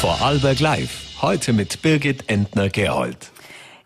Vorarlberg Live. Heute mit Birgit Entner-Gerold.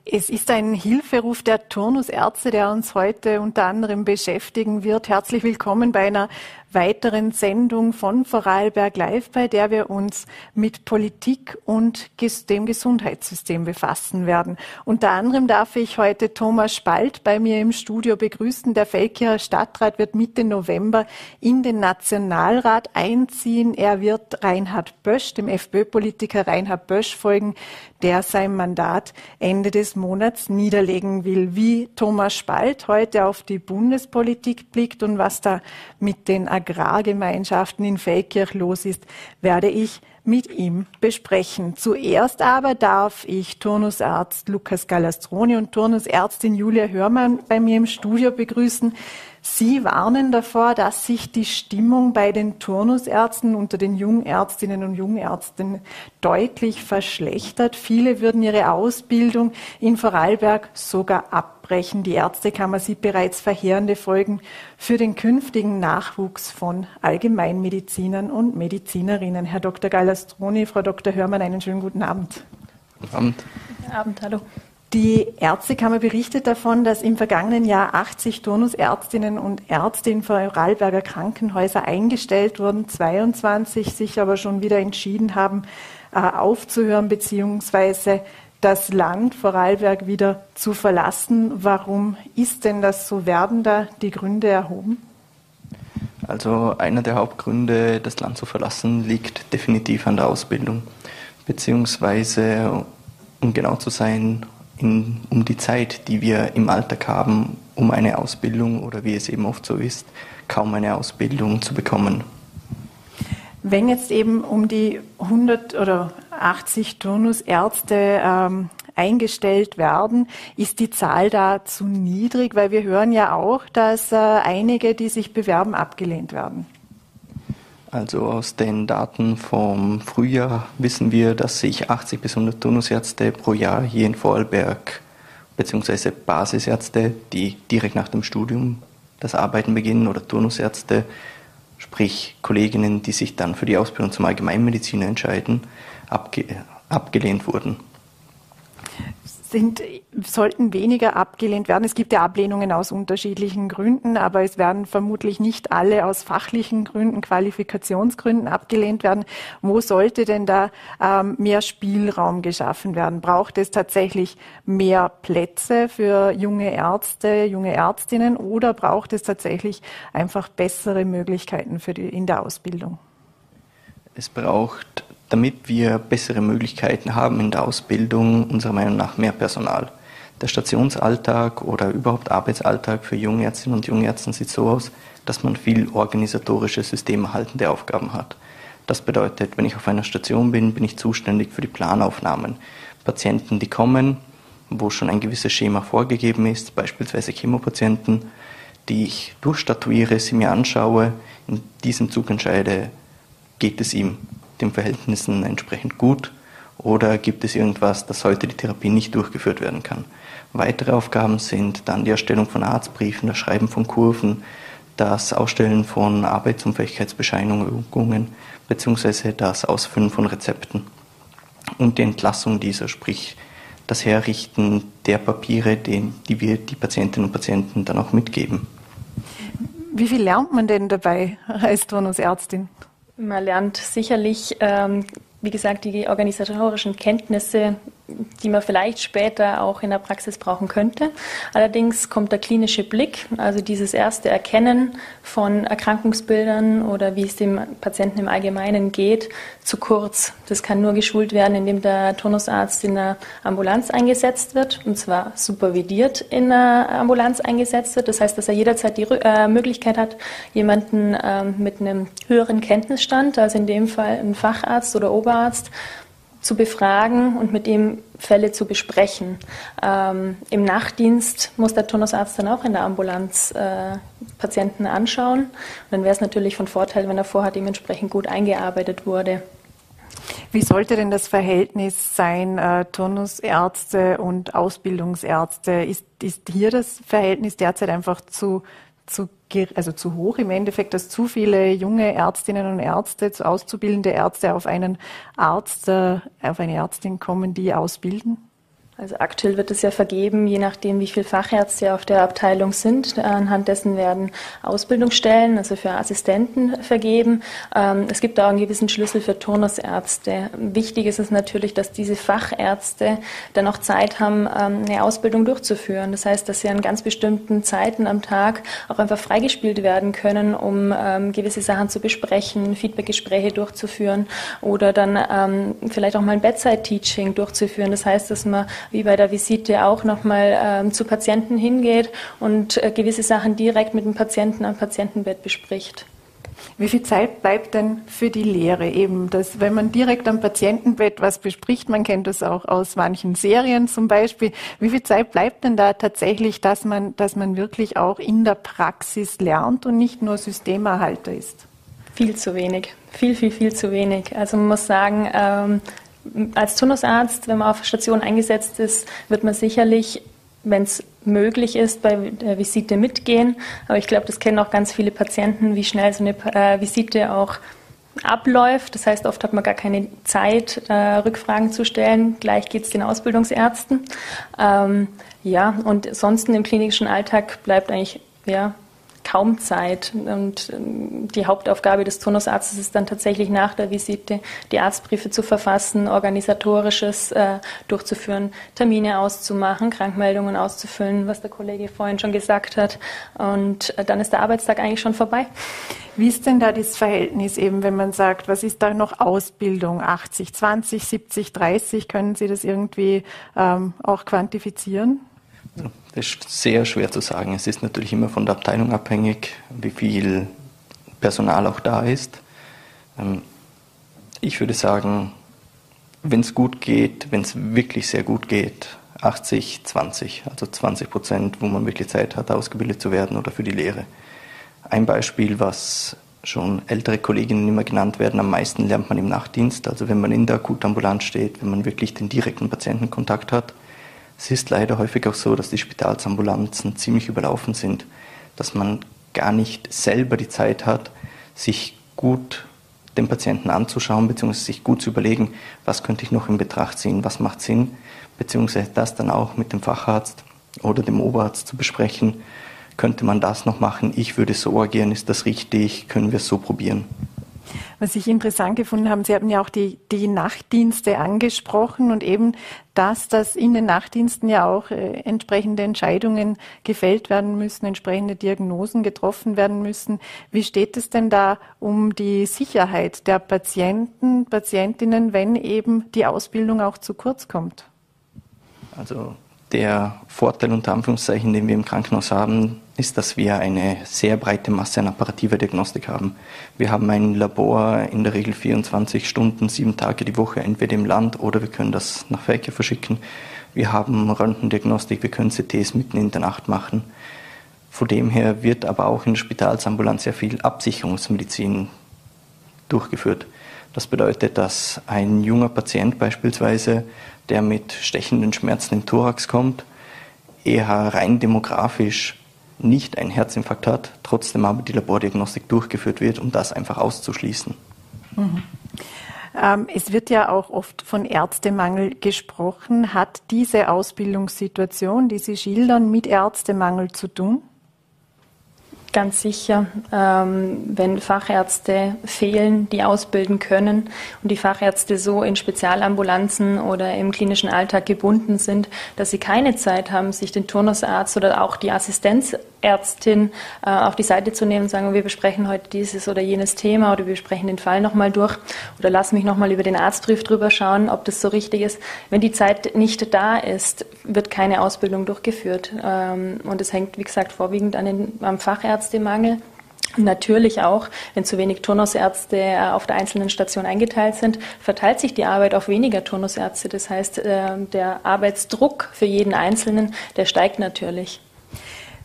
Es ist ein Hilferuf der Turnusärzte, der uns heute unter anderem beschäftigen wird. Herzlich willkommen bei einer weiteren Sendung von Vorarlberg Live, bei der wir uns mit Politik und dem Gesundheitssystem befassen werden. Unter anderem darf ich heute Thomas Spalt bei mir im Studio begrüßen. Der Feldkircher Stadtrat wird Mitte November in den Nationalrat einziehen. Er wird Reinhard Bösch, dem FPÖ-Politiker Reinhard Bösch folgen, der sein Mandat Ende des Monats niederlegen will. Wie Thomas Spalt heute auf die Bundespolitik blickt und was da mit den Agrargemeinschaften in Feldkirch los ist, werde ich mit ihm besprechen. Zuerst aber darf ich Turnusarzt Lukas Galastroni und Turnusärztin Julia Hörmann bei mir im Studio begrüßen. Sie warnen davor, dass sich die Stimmung bei den Turnusärzten unter den Jungärztinnen und Jungärzten deutlich verschlechtert. Viele würden ihre Ausbildung in Vorarlberg sogar abbrechen. Die Ärztekammer sieht bereits verheerende Folgen für den künftigen Nachwuchs von Allgemeinmedizinern und Medizinerinnen. Herr Dr. Galastroni, Frau Dr. Hörmann, einen schönen guten Abend. Guten Abend. Guten Abend, hallo. Die Ärztekammer berichtet davon, dass im vergangenen Jahr 80 Turnusärztinnen und Ärzte in Vorarlberger Krankenhäuser eingestellt wurden, 22 sich aber schon wieder entschieden haben, äh, aufzuhören bzw. das Land Vorarlberg wieder zu verlassen. Warum ist denn das so? Werden da die Gründe erhoben? Also einer der Hauptgründe, das Land zu verlassen, liegt definitiv an der Ausbildung, beziehungsweise, um genau zu sein, in, um die Zeit, die wir im Alltag haben, um eine Ausbildung oder wie es eben oft so ist, kaum eine Ausbildung zu bekommen. Wenn jetzt eben um die 100 oder 80 Turnusärzte ähm, eingestellt werden, ist die Zahl da zu niedrig, weil wir hören ja auch, dass äh, einige, die sich bewerben, abgelehnt werden. Also aus den Daten vom Frühjahr wissen wir, dass sich 80 bis 100 Turnusärzte pro Jahr hier in Vorarlberg beziehungsweise Basisärzte, die direkt nach dem Studium das Arbeiten beginnen oder Turnusärzte, sprich Kolleginnen, die sich dann für die Ausbildung zum Allgemeinmediziner entscheiden, abge abgelehnt wurden sind, sollten weniger abgelehnt werden. Es gibt ja Ablehnungen aus unterschiedlichen Gründen, aber es werden vermutlich nicht alle aus fachlichen Gründen, Qualifikationsgründen abgelehnt werden. Wo sollte denn da ähm, mehr Spielraum geschaffen werden? Braucht es tatsächlich mehr Plätze für junge Ärzte, junge Ärztinnen oder braucht es tatsächlich einfach bessere Möglichkeiten für die, in der Ausbildung? Es braucht damit wir bessere Möglichkeiten haben in der Ausbildung, unserer Meinung nach mehr Personal. Der Stationsalltag oder überhaupt Arbeitsalltag für Jungärztinnen und Jungärzte sieht so aus, dass man viel organisatorische, systemerhaltende Aufgaben hat. Das bedeutet, wenn ich auf einer Station bin, bin ich zuständig für die Planaufnahmen. Patienten, die kommen, wo schon ein gewisses Schema vorgegeben ist, beispielsweise Chemopatienten, die ich durchstatuiere, sie mir anschaue, in diesem Zug entscheide, geht es ihm den Verhältnissen entsprechend gut oder gibt es irgendwas, dass heute die Therapie nicht durchgeführt werden kann. Weitere Aufgaben sind dann die Erstellung von Arztbriefen, das Schreiben von Kurven, das Ausstellen von Arbeitsunfähigkeitsbescheinigungen bzw. das Ausfüllen von Rezepten und die Entlassung dieser, sprich das Herrichten der Papiere, die, die wir die Patientinnen und Patienten dann auch mitgeben. Wie viel lernt man denn dabei als Turnusärztin? Man lernt sicherlich, ähm, wie gesagt, die organisatorischen Kenntnisse die man vielleicht später auch in der Praxis brauchen könnte. Allerdings kommt der klinische Blick, also dieses erste Erkennen von Erkrankungsbildern oder wie es dem Patienten im Allgemeinen geht, zu kurz. Das kann nur geschult werden, indem der Turnusarzt in der Ambulanz eingesetzt wird und zwar supervidiert in der Ambulanz eingesetzt wird. Das heißt, dass er jederzeit die äh, Möglichkeit hat, jemanden äh, mit einem höheren Kenntnisstand, also in dem Fall ein Facharzt oder Oberarzt, zu befragen und mit ihm Fälle zu besprechen. Ähm, Im Nachtdienst muss der Turnusarzt dann auch in der Ambulanz äh, Patienten anschauen. Und dann wäre es natürlich von Vorteil, wenn er vorher dementsprechend gut eingearbeitet wurde. Wie sollte denn das Verhältnis sein, äh, Turnusärzte und Ausbildungsärzte? Ist, ist hier das Verhältnis derzeit einfach zu zu, also zu hoch im Endeffekt, dass zu viele junge Ärztinnen und Ärzte, zu auszubildende Ärzte auf einen Arzt, äh, auf eine Ärztin kommen, die ausbilden? Also aktuell wird es ja vergeben, je nachdem, wie viele Fachärzte auf der Abteilung sind. Anhand dessen werden Ausbildungsstellen, also für Assistenten, vergeben. Ähm, es gibt auch einen gewissen Schlüssel für Turnusärzte. Wichtig ist es natürlich, dass diese Fachärzte dann auch Zeit haben, ähm, eine Ausbildung durchzuführen. Das heißt, dass sie an ganz bestimmten Zeiten am Tag auch einfach freigespielt werden können, um ähm, gewisse Sachen zu besprechen, Feedbackgespräche durchzuführen oder dann vielleicht auch mal ein Bedside-Teaching durchzuführen. Das heißt, dass man wie bei der Visite auch nochmal ähm, zu Patienten hingeht und äh, gewisse Sachen direkt mit dem Patienten am Patientenbett bespricht. Wie viel Zeit bleibt denn für die Lehre eben? Das, wenn man direkt am Patientenbett was bespricht, man kennt das auch aus manchen Serien zum Beispiel. Wie viel Zeit bleibt denn da tatsächlich, dass man, dass man wirklich auch in der Praxis lernt und nicht nur Systemerhalter ist? Viel zu wenig. Viel, viel, viel zu wenig. Also man muss sagen, ähm, als Turnusarzt, wenn man auf Station eingesetzt ist, wird man sicherlich, wenn es möglich ist, bei der Visite mitgehen. Aber ich glaube, das kennen auch ganz viele Patienten, wie schnell so eine äh, Visite auch abläuft. Das heißt, oft hat man gar keine Zeit, äh, Rückfragen zu stellen. Gleich geht es den Ausbildungsärzten. Ähm, ja, und ansonsten im klinischen Alltag bleibt eigentlich ja, kaum Zeit. Und ähm, die Hauptaufgabe des Turnusarztes ist dann tatsächlich nach der Visite die Arztbriefe zu verfassen, organisatorisches äh, durchzuführen, Termine auszumachen, Krankmeldungen auszufüllen, was der Kollege vorhin schon gesagt hat. Und äh, dann ist der Arbeitstag eigentlich schon vorbei. Wie ist denn da das Verhältnis eben, wenn man sagt, was ist da noch Ausbildung? 80, 20, 70, 30? Können Sie das irgendwie ähm, auch quantifizieren? Das ist sehr schwer zu sagen. Es ist natürlich immer von der Abteilung abhängig, wie viel Personal auch da ist. Ähm, ich würde sagen, wenn es gut geht, wenn es wirklich sehr gut geht, 80, 20, also 20 Prozent, wo man wirklich Zeit hat, ausgebildet zu werden oder für die Lehre. Ein Beispiel, was schon ältere Kolleginnen immer genannt werden, am meisten lernt man im Nachtdienst, also wenn man in der Akutambulanz steht, wenn man wirklich den direkten Patientenkontakt hat. Es ist leider häufig auch so, dass die Spitalsambulanzen ziemlich überlaufen sind, dass man gar nicht selber die Zeit hat, sich gut den Patienten anzuschauen, beziehungsweise sich gut zu überlegen, was könnte ich noch in Betracht ziehen, was macht Sinn, beziehungsweise das dann auch mit dem Facharzt oder dem Oberarzt zu besprechen, könnte man das noch machen, ich würde so agieren, ist das richtig, können wir es so probieren. Was ich interessant gefunden habe, Sie haben ja auch die, die Nachtdienste angesprochen und eben das, dass in den Nachtdiensten ja auch äh, entsprechende Entscheidungen gefällt werden müssen, entsprechende Diagnosen getroffen werden müssen. Wie steht es denn da um die Sicherheit der Patienten, Patientinnen, wenn eben die Ausbildung auch zu kurz kommt? Also der Vorteil unter Anführungszeichen, den wir im Krankenhaus haben, ist, dass wir eine sehr breite Masse an apparativer Diagnostik haben. Wir haben ein Labor in der Regel 24 Stunden, sieben Tage die Woche, entweder im Land oder wir können das nach Fäke verschicken. Wir haben Röntgendiagnostik, wir können CTs mitten in der Nacht machen. Von dem her wird aber auch in der Spitalsambulanz sehr viel Absicherungsmedizin durchgeführt. Das bedeutet, dass ein junger Patient beispielsweise der mit stechenden Schmerzen im Thorax kommt, eher rein demografisch nicht einen Herzinfarkt hat, trotzdem aber die Labordiagnostik durchgeführt wird, um das einfach auszuschließen. Mhm. Ähm, es wird ja auch oft von Ärztemangel gesprochen. Hat diese Ausbildungssituation, die Sie schildern, mit Ärztemangel zu tun? Ganz sicher, ähm, wenn Fachärzte fehlen, die ausbilden können und die Fachärzte so in Spezialambulanzen oder im klinischen Alltag gebunden sind, dass sie keine Zeit haben, sich den Turnusarzt oder auch die Assistenzärztin äh, auf die Seite zu nehmen und sagen, wir besprechen heute dieses oder jenes Thema oder wir besprechen den Fall nochmal durch oder lass mich nochmal über den Arztbrief drüber schauen, ob das so richtig ist. Wenn die Zeit nicht da ist, wird keine Ausbildung durchgeführt. Ähm, und es hängt, wie gesagt, vorwiegend an den, am Fachärzten Fachärztemangel. Natürlich auch, wenn zu wenig Turnusärzte äh, auf der einzelnen Station eingeteilt sind, verteilt sich die Arbeit auf weniger Turnusärzte. Das heißt, äh, der Arbeitsdruck für jeden Einzelnen, der steigt natürlich.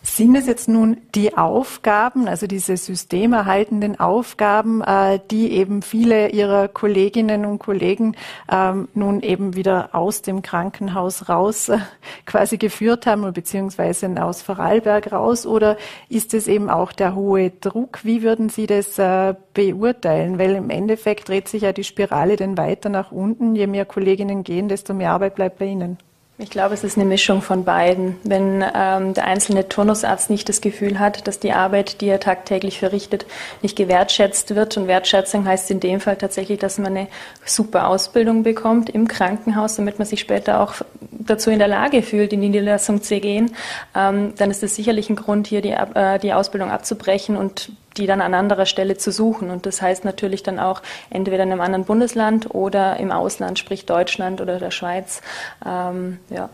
Sind es jetzt nun die Aufgaben, also diese systemerhaltenden Aufgaben, äh, die eben viele Ihrer Kolleginnen und Kollegen ähm, nun eben wieder aus dem Krankenhaus raus äh, quasi geführt haben, beziehungsweise aus Vorarlberg raus? Oder ist es eben auch der hohe Druck? Wie würden Sie das äh, beurteilen? Weil im Endeffekt dreht sich ja die Spirale dann weiter nach unten. Je mehr Kolleginnen gehen, desto mehr Arbeit bleibt bei Ihnen. Ich glaube, es ist eine Mischung von beiden. Wenn ähm, der einzelne Turnusarzt nicht das Gefühl hat, dass die Arbeit, die er tagtäglich verrichtet, nicht gewertschätzt wird, und Wertschätzung heißt in dem Fall tatsächlich, dass man eine super Ausbildung bekommt im Krankenhaus, damit man sich später auch dazu in der Lage fühlt, in die Niederlassung zu gehen, ähm, dann ist es sicherlich ein Grund, hier die, äh, die Ausbildung abzubrechen und die dann an anderer Stelle zu suchen. Und das heißt natürlich dann auch entweder in einem anderen Bundesland oder im Ausland, sprich Deutschland oder der Schweiz. Ähm, ja.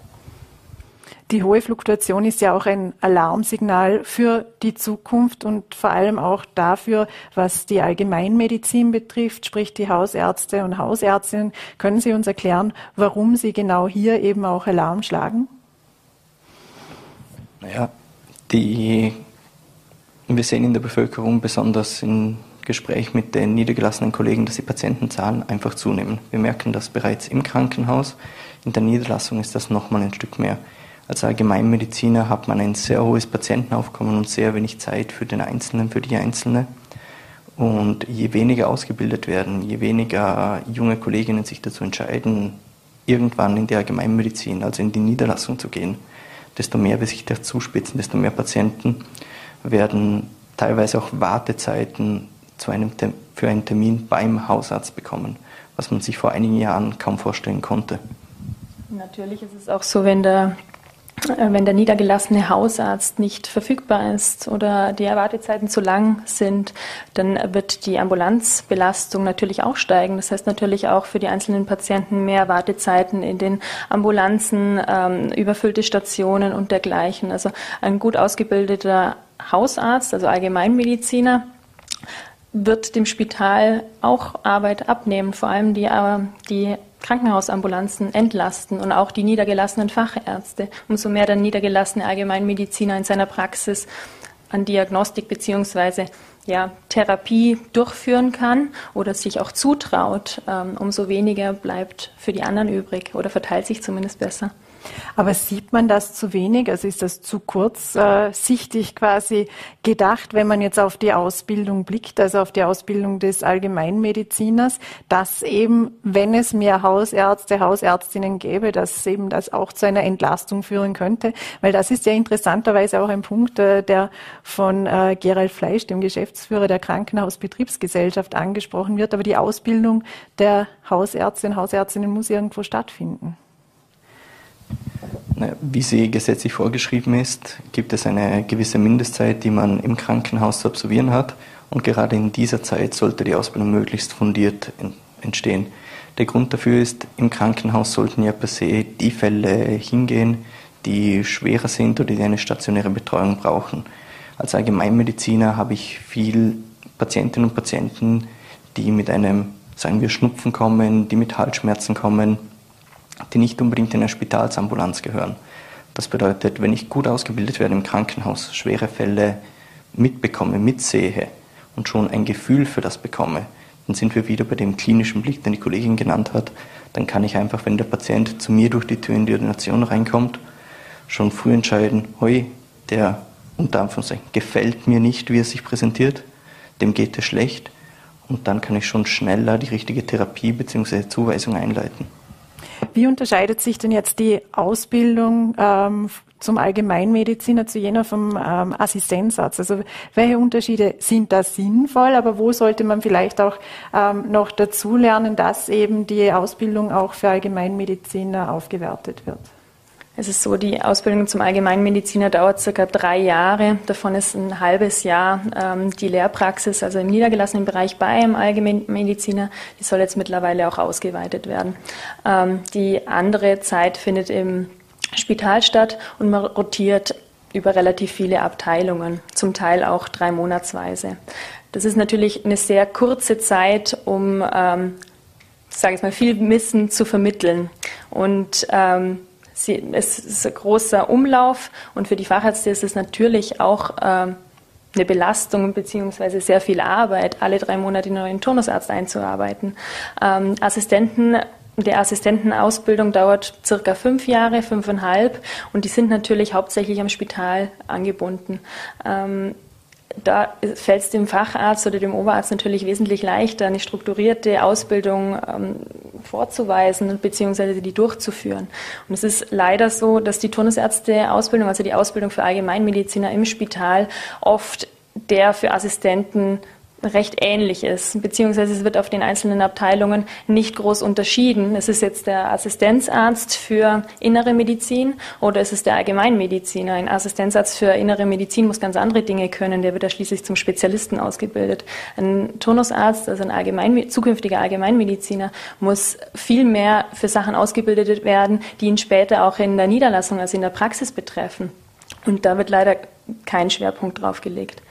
Die hohe Fluktuation ist ja auch ein Alarmsignal für die Zukunft und vor allem auch dafür, was die Allgemeinmedizin betrifft, sprich die Hausärzte und Hausärztinnen. Können Sie uns erklären, warum Sie genau hier eben auch Alarm schlagen? Naja, die wir sehen in der Bevölkerung, besonders im Gespräch mit den niedergelassenen Kollegen, dass die Patientenzahlen einfach zunehmen. Wir merken das bereits im Krankenhaus. In der Niederlassung ist das nochmal ein Stück mehr. Als Allgemeinmediziner hat man ein sehr hohes Patientenaufkommen und sehr wenig Zeit für den Einzelnen, für die Einzelne. Und je weniger ausgebildet werden, je weniger junge Kolleginnen sich dazu entscheiden, irgendwann in die Allgemeinmedizin, also in die Niederlassung zu gehen, desto mehr wir sich da zuspitzen, desto mehr Patienten werden teilweise auch Wartezeiten zu einem, für einen Termin beim Hausarzt bekommen, was man sich vor einigen Jahren kaum vorstellen konnte. Natürlich ist es auch so, wenn der, äh, wenn der niedergelassene Hausarzt nicht verfügbar ist oder die Wartezeiten zu lang sind, dann wird die Ambulanzbelastung natürlich auch steigen. Das heißt natürlich auch für die einzelnen Patienten mehr Wartezeiten in den Ambulanzen, ähm, überfüllte Stationen und dergleichen. Also ein gut ausgebildeter Hausarzt, also Allgemeinmediziner, wird dem Spital auch Arbeit abnehmen, vor allem die, äh, die Krankenhausambulanzen entlasten und auch die niedergelassenen Fachärzte. Umso mehr der niedergelassene Allgemeinmediziner in seiner Praxis an Diagnostik bzw. Ja, Therapie durchführen kann oder sich auch zutraut, ähm, umso weniger bleibt für die anderen übrig oder verteilt sich zumindest besser. Aber sieht man das zu wenig? Also ist das zu kurzsichtig äh, quasi gedacht, wenn man jetzt auf die Ausbildung blickt, also auf die Ausbildung des Allgemeinmediziners, dass eben, wenn es mehr Hausärzte, Hausärztinnen gäbe, dass eben das auch zu einer Entlastung führen könnte? Weil das ist ja interessanterweise auch ein Punkt, äh, der von äh, Gerald Fleisch, dem Geschäftsführer der Krankenhausbetriebsgesellschaft, angesprochen wird. Aber die Ausbildung der Hausärztinnen Hausärztinnen muss irgendwo stattfinden. Wie sie gesetzlich vorgeschrieben ist, gibt es eine gewisse Mindestzeit, die man im Krankenhaus zu absolvieren hat. Und gerade in dieser Zeit sollte die Ausbildung möglichst fundiert entstehen. Der Grund dafür ist, im Krankenhaus sollten ja per se die Fälle hingehen, die schwerer sind oder die eine stationäre Betreuung brauchen. Als Allgemeinmediziner habe ich viel Patientinnen und Patienten, die mit einem, sagen wir, Schnupfen kommen, die mit Halsschmerzen kommen, die nicht unbedingt in eine Spitalsambulanz gehören. Das bedeutet, wenn ich gut ausgebildet werde im Krankenhaus, schwere Fälle mitbekomme, mitsehe und schon ein Gefühl für das bekomme, dann sind wir wieder bei dem klinischen Blick, den die Kollegin genannt hat. Dann kann ich einfach, wenn der Patient zu mir durch die Tür in die Ordination reinkommt, schon früh entscheiden, hoi, der unter Anführungszeichen gefällt mir nicht, wie er sich präsentiert, dem geht es schlecht und dann kann ich schon schneller die richtige Therapie bzw. Zuweisung einleiten. Wie unterscheidet sich denn jetzt die Ausbildung ähm, zum Allgemeinmediziner zu jener vom ähm, Assistenzarzt? Also welche Unterschiede sind da sinnvoll, aber wo sollte man vielleicht auch ähm, noch dazulernen, dass eben die Ausbildung auch für Allgemeinmediziner aufgewertet wird? Es ist so, die Ausbildung zum Allgemeinmediziner dauert circa drei Jahre. Davon ist ein halbes Jahr ähm, die Lehrpraxis, also im niedergelassenen Bereich bei einem Allgemeinmediziner. Die soll jetzt mittlerweile auch ausgeweitet werden. Ähm, die andere Zeit findet im Spital statt und man rotiert über relativ viele Abteilungen, zum Teil auch drei Monatsweise. Das ist natürlich eine sehr kurze Zeit, um, ähm, sage ich mal, viel Wissen zu vermitteln. Und ähm, sie, es ist ein großer Umlauf und für die Fachärzte ist es natürlich auch ähm, eine Belastung bzw. sehr viel Arbeit, alle drei Monate einen neuen Turnusarzt einzuarbeiten. Ähm, Assistenten die Assistentenausbildung dauert circa fünf Jahre, fünfeinhalb, und die sind natürlich hauptsächlich am Spital angebunden. Ähm, da fällt es dem Facharzt oder dem Oberarzt natürlich wesentlich leichter, eine strukturierte Ausbildung ähm, vorzuweisen bzw. die durchzuführen. Und es ist leider so, dass die Turnusärzte-Ausbildung, also die Ausbildung für Allgemeinmediziner im Spital, oft der für Assistenten recht ähnlich ist, beziehungsweise es wird auf den einzelnen Abteilungen nicht groß unterschieden. Es ist jetzt der Assistenzarzt für innere Medizin oder es ist der Allgemeinmediziner. Ein Assistenzarzt für innere Medizin muss ganz andere Dinge können, der wird da schließlich zum Spezialisten ausgebildet. Ein Turnusarzt, also ein Allgemein, zukünftiger Allgemeinmediziner, muss viel mehr für Sachen ausgebildet werden, die ihn später auch in der Niederlassung, also in der Praxis betreffen. Und da wird leider kein Schwerpunkt drauf gelegt.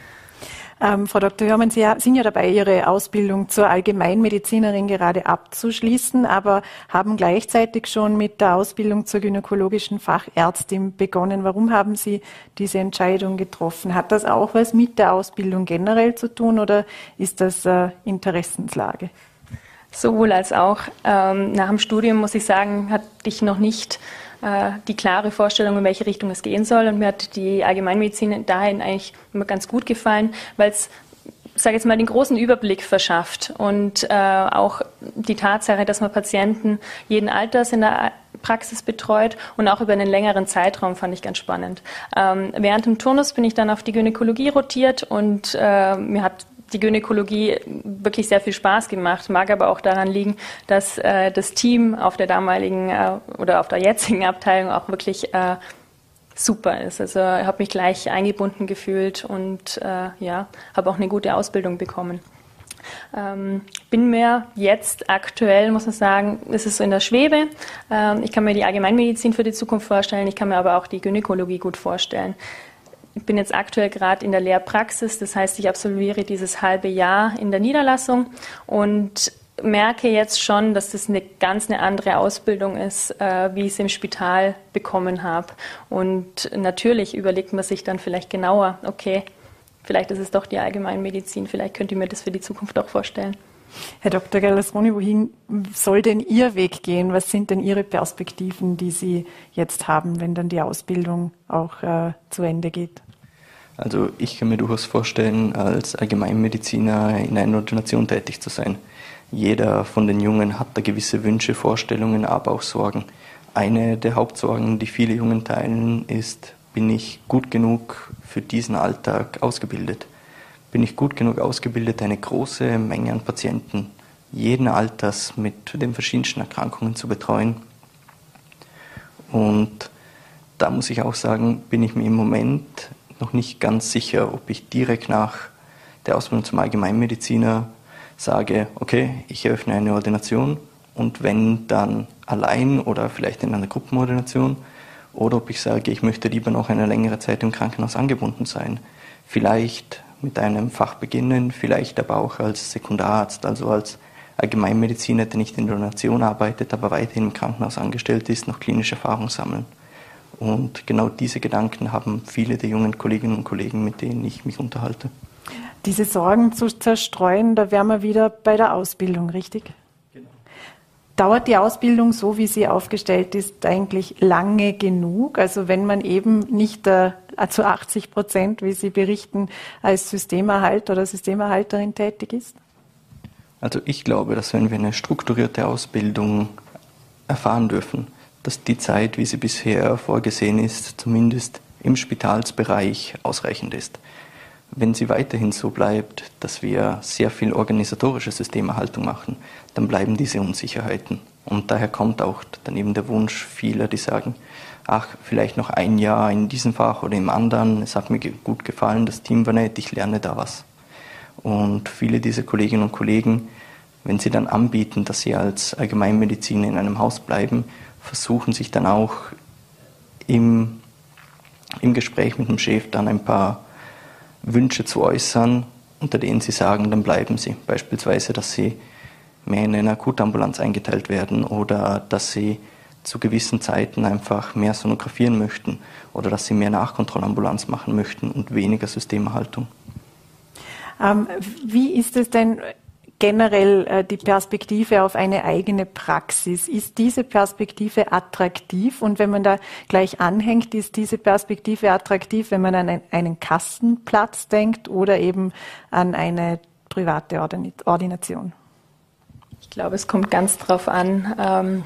Ähm, Frau Dr. Hörmann, Sie sind ja dabei, Ihre Ausbildung zur Allgemeinmedizinerin gerade abzuschließen, aber haben gleichzeitig schon mit der Ausbildung zur gynäkologischen Fachärztin begonnen. Warum haben Sie diese Entscheidung getroffen? Hat das auch was mit der Ausbildung generell zu tun oder ist das äh, Interessenslage? Sowohl als auch. Ähm, nach dem Studium, muss ich sagen, hatte ich noch nicht die klare Vorstellung, in welche Richtung es gehen soll. Und mir hat die Allgemeinmedizin dahin eigentlich immer ganz gut gefallen, weil es sage jetzt mal, den großen Überblick verschafft und äh, auch die Tatsache, dass man Patienten jeden Alters in der Praxis betreut und auch über einen längeren Zeitraum fand ich ganz spannend. Ähm, während dem Turnus bin ich dann auf die Gynäkologie rotiert und äh, mir hat die Gynäkologie wirklich sehr viel Spaß gemacht, mag aber auch daran liegen, dass äh, das Team auf der damaligen äh, oder auf der jetzigen Abteilung auch wirklich äh, super ist. Also ich habe mich gleich eingebunden gefühlt und äh, ja, habe auch eine gute Ausbildung bekommen. Ähm, bin mir jetzt aktuell, muss man sagen, ist es so in der Schwebe. Ähm, ich kann mir die Allgemeinmedizin für die Zukunft vorstellen, ich kann mir aber auch die Gynäkologie gut vorstellen. Ich bin jetzt aktuell gerade in der Lehrpraxis, das heißt, ich absolviere dieses halbe Jahr in der Niederlassung und merke jetzt schon, dass das eine ganz eine andere Ausbildung ist, äh, wie ich es im Spital bekommen habe. Und natürlich überlegt man sich dann vielleicht genauer, okay, vielleicht ist es doch die Allgemeinmedizin, vielleicht könnt ihr mir das für die Zukunft auch vorstellen. Herr Dr. Gallasroni, wohin soll denn Ihr Weg gehen? Was sind denn Ihre Perspektiven, die Sie jetzt haben, wenn dann die Ausbildung auch äh, zu Ende geht? Also ich kann mir durchaus vorstellen, als Allgemeinmediziner in einer Ordination tätig zu sein. Jeder von den Jungen hat da gewisse Wünsche, Vorstellungen, aber auch Sorgen. Eine der Hauptsorgen, die viele Jungen teilen, ist, bin ich gut genug für diesen Alltag ausgebildet? Bin ich gut genug ausgebildet, eine große Menge an Patienten jeden Alters mit den verschiedensten Erkrankungen zu betreuen. Und da muss ich auch sagen, bin ich mir im Moment noch nicht ganz sicher, ob ich direkt nach der Ausbildung zum Allgemeinmediziner sage, okay, ich eröffne eine Ordination und wenn dann allein oder vielleicht in einer Gruppenordination oder ob ich sage, ich möchte lieber noch eine längere Zeit im Krankenhaus angebunden sein. Vielleicht mit einem Fach beginnen, vielleicht aber auch als Sekundararzt, also als Allgemeinmediziner, der nicht in der Nation arbeitet, aber weiterhin im Krankenhaus angestellt ist, noch klinische Erfahrung sammeln. Und genau diese Gedanken haben viele der jungen Kolleginnen und Kollegen, mit denen ich mich unterhalte. Diese Sorgen zu zerstreuen, da wären wir wieder bei der Ausbildung, richtig? Genau. Dauert die Ausbildung so, wie sie aufgestellt ist, eigentlich lange genug? Also wenn man eben nicht der zu 80 Prozent, wie Sie berichten, als Systemerhalter oder Systemerhalterin tätig ist? Also ich glaube, dass wenn wir eine strukturierte Ausbildung erfahren dürfen, dass die Zeit, wie sie bisher vorgesehen ist, zumindest im Spitalsbereich ausreichend ist. Wenn sie weiterhin so bleibt, dass wir sehr viel organisatorische Systemerhaltung machen, dann bleiben diese Unsicherheiten. Und daher kommt auch daneben der Wunsch vieler, die sagen, ach, vielleicht noch ein Jahr in diesem Fach oder im anderen, es hat mir gut gefallen, das Team war nett, ich lerne da was. Und viele dieser Kolleginnen und Kollegen, wenn sie dann anbieten, dass sie als Allgemeinmediziner in einem Haus bleiben, versuchen sich dann auch im, im Gespräch mit dem Chef dann ein paar Wünsche zu äußern, unter denen sie sagen, dann bleiben sie. Beispielsweise, dass sie mehr in eine Akutambulanz eingeteilt werden oder dass sie zu gewissen Zeiten einfach mehr sonografieren möchten oder dass sie mehr Nachkontrollambulanz machen möchten und weniger Systemerhaltung. Ähm, wie ist es denn generell äh, die Perspektive auf eine eigene Praxis? Ist diese Perspektive attraktiv? Und wenn man da gleich anhängt, ist diese Perspektive attraktiv, wenn man an einen Kassenplatz denkt oder eben an eine private Ordination? Ich glaube, es kommt ganz darauf an, ähm,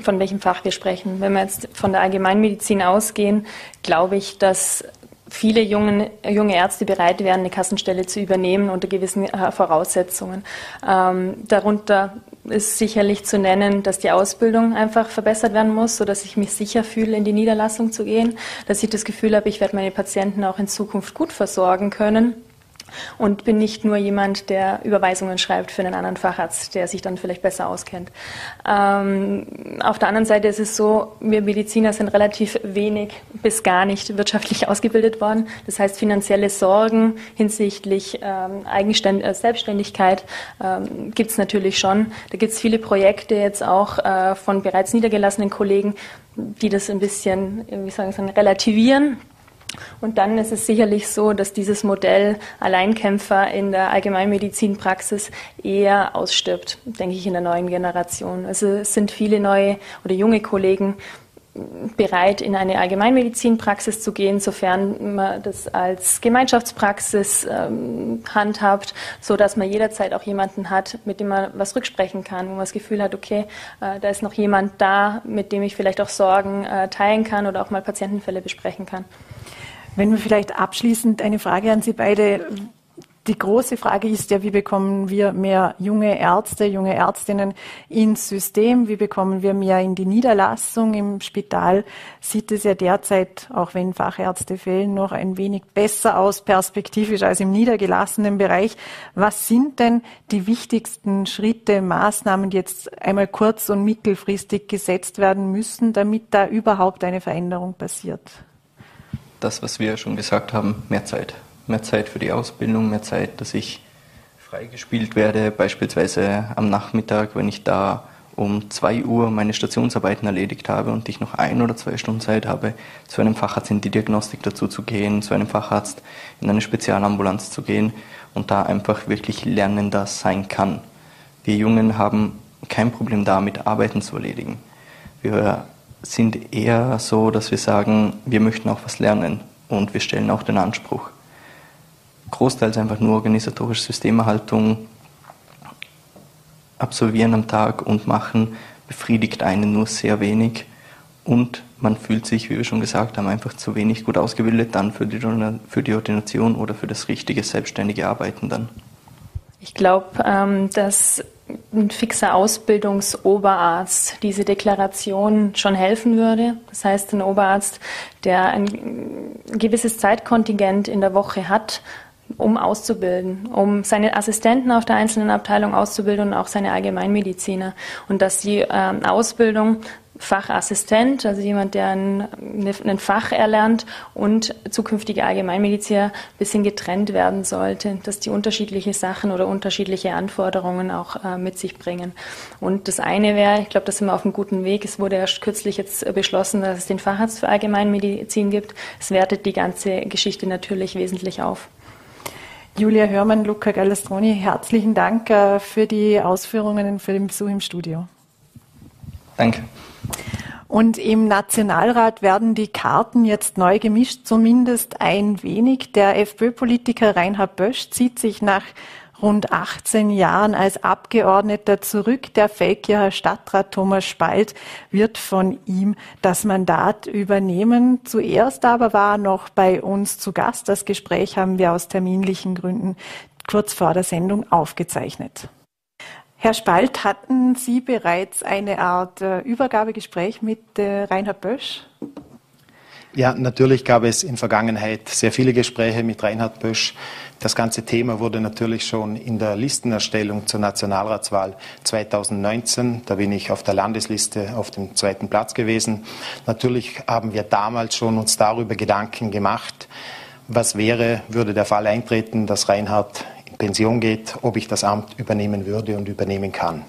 von welchem Fach wir sprechen. Wenn wir jetzt von der Allgemeinmedizin ausgehen, glaube ich, dass viele jungen, junge Ärzte bereit wären, eine Kassenstelle zu übernehmen unter gewissen äh, Voraussetzungen. Ähm, darunter ist sicherlich zu nennen, dass die Ausbildung einfach verbessert werden muss, sodass ich mich sicher fühle, in die Niederlassung zu gehen, dass ich das Gefühl habe, ich werde meine Patienten auch in Zukunft gut versorgen können und bin nicht nur jemand, der Überweisungen schreibt für einen anderen Facharzt, der sich dann vielleicht besser auskennt. Ähm, auf der anderen Seite ist es so, wir Mediziner sind relativ wenig bis gar nicht wirtschaftlich ausgebildet worden. Das heißt, finanzielle Sorgen hinsichtlich ähm, äh, Selbstständigkeit ähm, gibt es natürlich schon. Da gibt es viele Projekte jetzt auch äh, von bereits niedergelassenen Kollegen, die das ein bisschen, wie sagen Sie, relativieren und dann ist es sicherlich so, dass dieses Modell Alleinkämpfer in der Allgemeinmedizinpraxis eher ausstirbt, denke ich, in der neuen Generation. Also es sind viele neue oder junge Kollegen bereit, in eine Allgemeinmedizinpraxis zu gehen, sofern man das als Gemeinschaftspraxis ähm, handhabt, so dass man jederzeit auch jemanden hat, mit dem man was rücksprechen kann, wo man das Gefühl hat, okay, äh, da ist noch jemand da, mit dem ich vielleicht auch Sorgen äh, teilen kann oder auch mal Patientenfälle besprechen kann. Wenn wir vielleicht abschließend eine Frage an Sie beide. Die große Frage ist ja, wie bekommen wir mehr junge Ärzte, junge Ärztinnen ins System? Wie bekommen wir mehr in die Niederlassung? Im Spital sieht es ja derzeit, auch wenn Fachärzte fehlen, noch ein wenig besser aus, perspektivisch als im niedergelassenen Bereich. Was sind denn die wichtigsten Schritte, Maßnahmen, die jetzt einmal kurz- und mittelfristig gesetzt werden müssen, damit da überhaupt eine Veränderung passiert? Das, was wir schon gesagt haben, mehr Zeit. Mehr Zeit für die Ausbildung, mehr Zeit, dass ich freigespielt werde, beispielsweise am Nachmittag, wenn ich da um 2 Uhr meine Stationsarbeiten erledigt habe und ich noch ein oder zwei Stunden Zeit habe, zu einem Facharzt in die Diagnostik dazu zu gehen, zu einem Facharzt in eine Spezialambulanz zu gehen und da einfach wirklich lernender sein kann. Wir Jungen haben kein Problem damit, Arbeiten zu erledigen. Wir sind eher so, dass wir sagen, wir möchten auch was lernen und wir stellen auch den Anspruch. Großteils einfach nur organisatorische Systemerhaltung absolvieren am Tag und machen befriedigt einen nur sehr wenig und man fühlt sich, wie wir schon gesagt haben, einfach zu wenig gut ausgebildet dann für die, für die Ordination oder für das richtige selbstständige Arbeiten dann. Ich glaube, ähm, dass ein fixer Ausbildungsoberarzt diese Deklaration schon helfen würde. Das heißt, ein Oberarzt, der ein gewisses Zeitkontingent in der Woche hat, um auszubilden, um seine Assistenten auf der einzelnen Abteilung auszubilden und auch seine Allgemeinmediziner. Und dass die ähm, Ausbildung Fachassistent, also jemand, der ein, ein Fach erlernt und zukünftige Allgemeinmediziner ein bisschen getrennt werden sollte, dass die unterschiedliche Sachen oder unterschiedliche Anforderungen auch äh, mit sich bringen. Und das eine wäre, ich glaube, da sind wir auf einem guten Weg. Es wurde erst kürzlich jetzt beschlossen, dass es den Facharzt für Allgemeinmedizin gibt. Es wertet die ganze Geschichte natürlich wesentlich auf. Julia Hörmann, Luca Gallastroni, herzlichen Dank äh, für die Ausführungen und für den Besuch im Studio. Danke. Und im Nationalrat werden die Karten jetzt neu gemischt, zumindest ein wenig. Der FPÖ-Politiker Reinhard Bösch zieht sich nach rund 18 Jahren als Abgeordneter zurück. Der Feldkircher Stadtrat Thomas Spalt wird von ihm das Mandat übernehmen. Zuerst aber war er noch bei uns zu Gast. Das Gespräch haben wir aus terminlichen Gründen kurz vor der Sendung aufgezeichnet. Herr Spalt, hatten Sie bereits eine Art äh, Übergabegespräch mit äh, Reinhard Bösch? Ja, natürlich gab es in Vergangenheit sehr viele Gespräche mit Reinhard Bösch. Das ganze Thema wurde natürlich schon in der Listenerstellung zur Nationalratswahl 2019, da bin ich auf der Landesliste auf dem zweiten Platz gewesen. Natürlich haben wir damals schon uns darüber Gedanken gemacht, was wäre, würde der Fall eintreten, dass Reinhard Pension geht, ob ich das Amt übernehmen würde und übernehmen kann.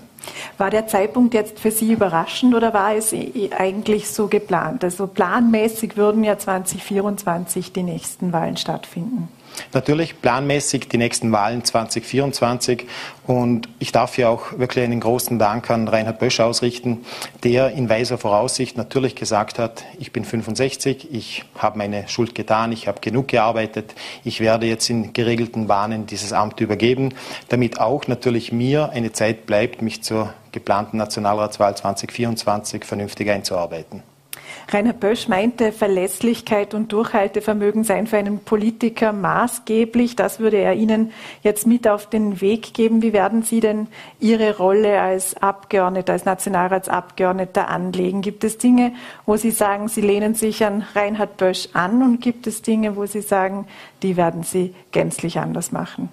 War der Zeitpunkt jetzt für Sie überraschend oder war es eigentlich so geplant? Also planmäßig würden ja 2024 die nächsten Wahlen stattfinden. Natürlich planmäßig die nächsten Wahlen 2024 und ich darf hier auch wirklich einen großen Dank an Reinhard Bösch ausrichten, der in weiser Voraussicht natürlich gesagt hat, ich bin 65, ich habe meine Schuld getan, ich habe genug gearbeitet, ich werde jetzt in geregelten Bahnen dieses Amt übergeben, damit auch natürlich mir eine Zeit bleibt, mich zur geplanten Nationalratswahl 2024 vernünftig einzuarbeiten. Rainer Bösch meinte, Verlässlichkeit und Durchhaltevermögen seien für einen Politiker maßgeblich. Das würde er Ihnen jetzt mit auf den Weg geben. Wie werden Sie denn Ihre Rolle als Abgeordneter, als Nationalratsabgeordneter anlegen? Gibt es Dinge, wo Sie sagen, Sie lehnen sich an Reinhard Bösch an und gibt es Dinge, wo Sie sagen, die werden Sie gänzlich anders machen?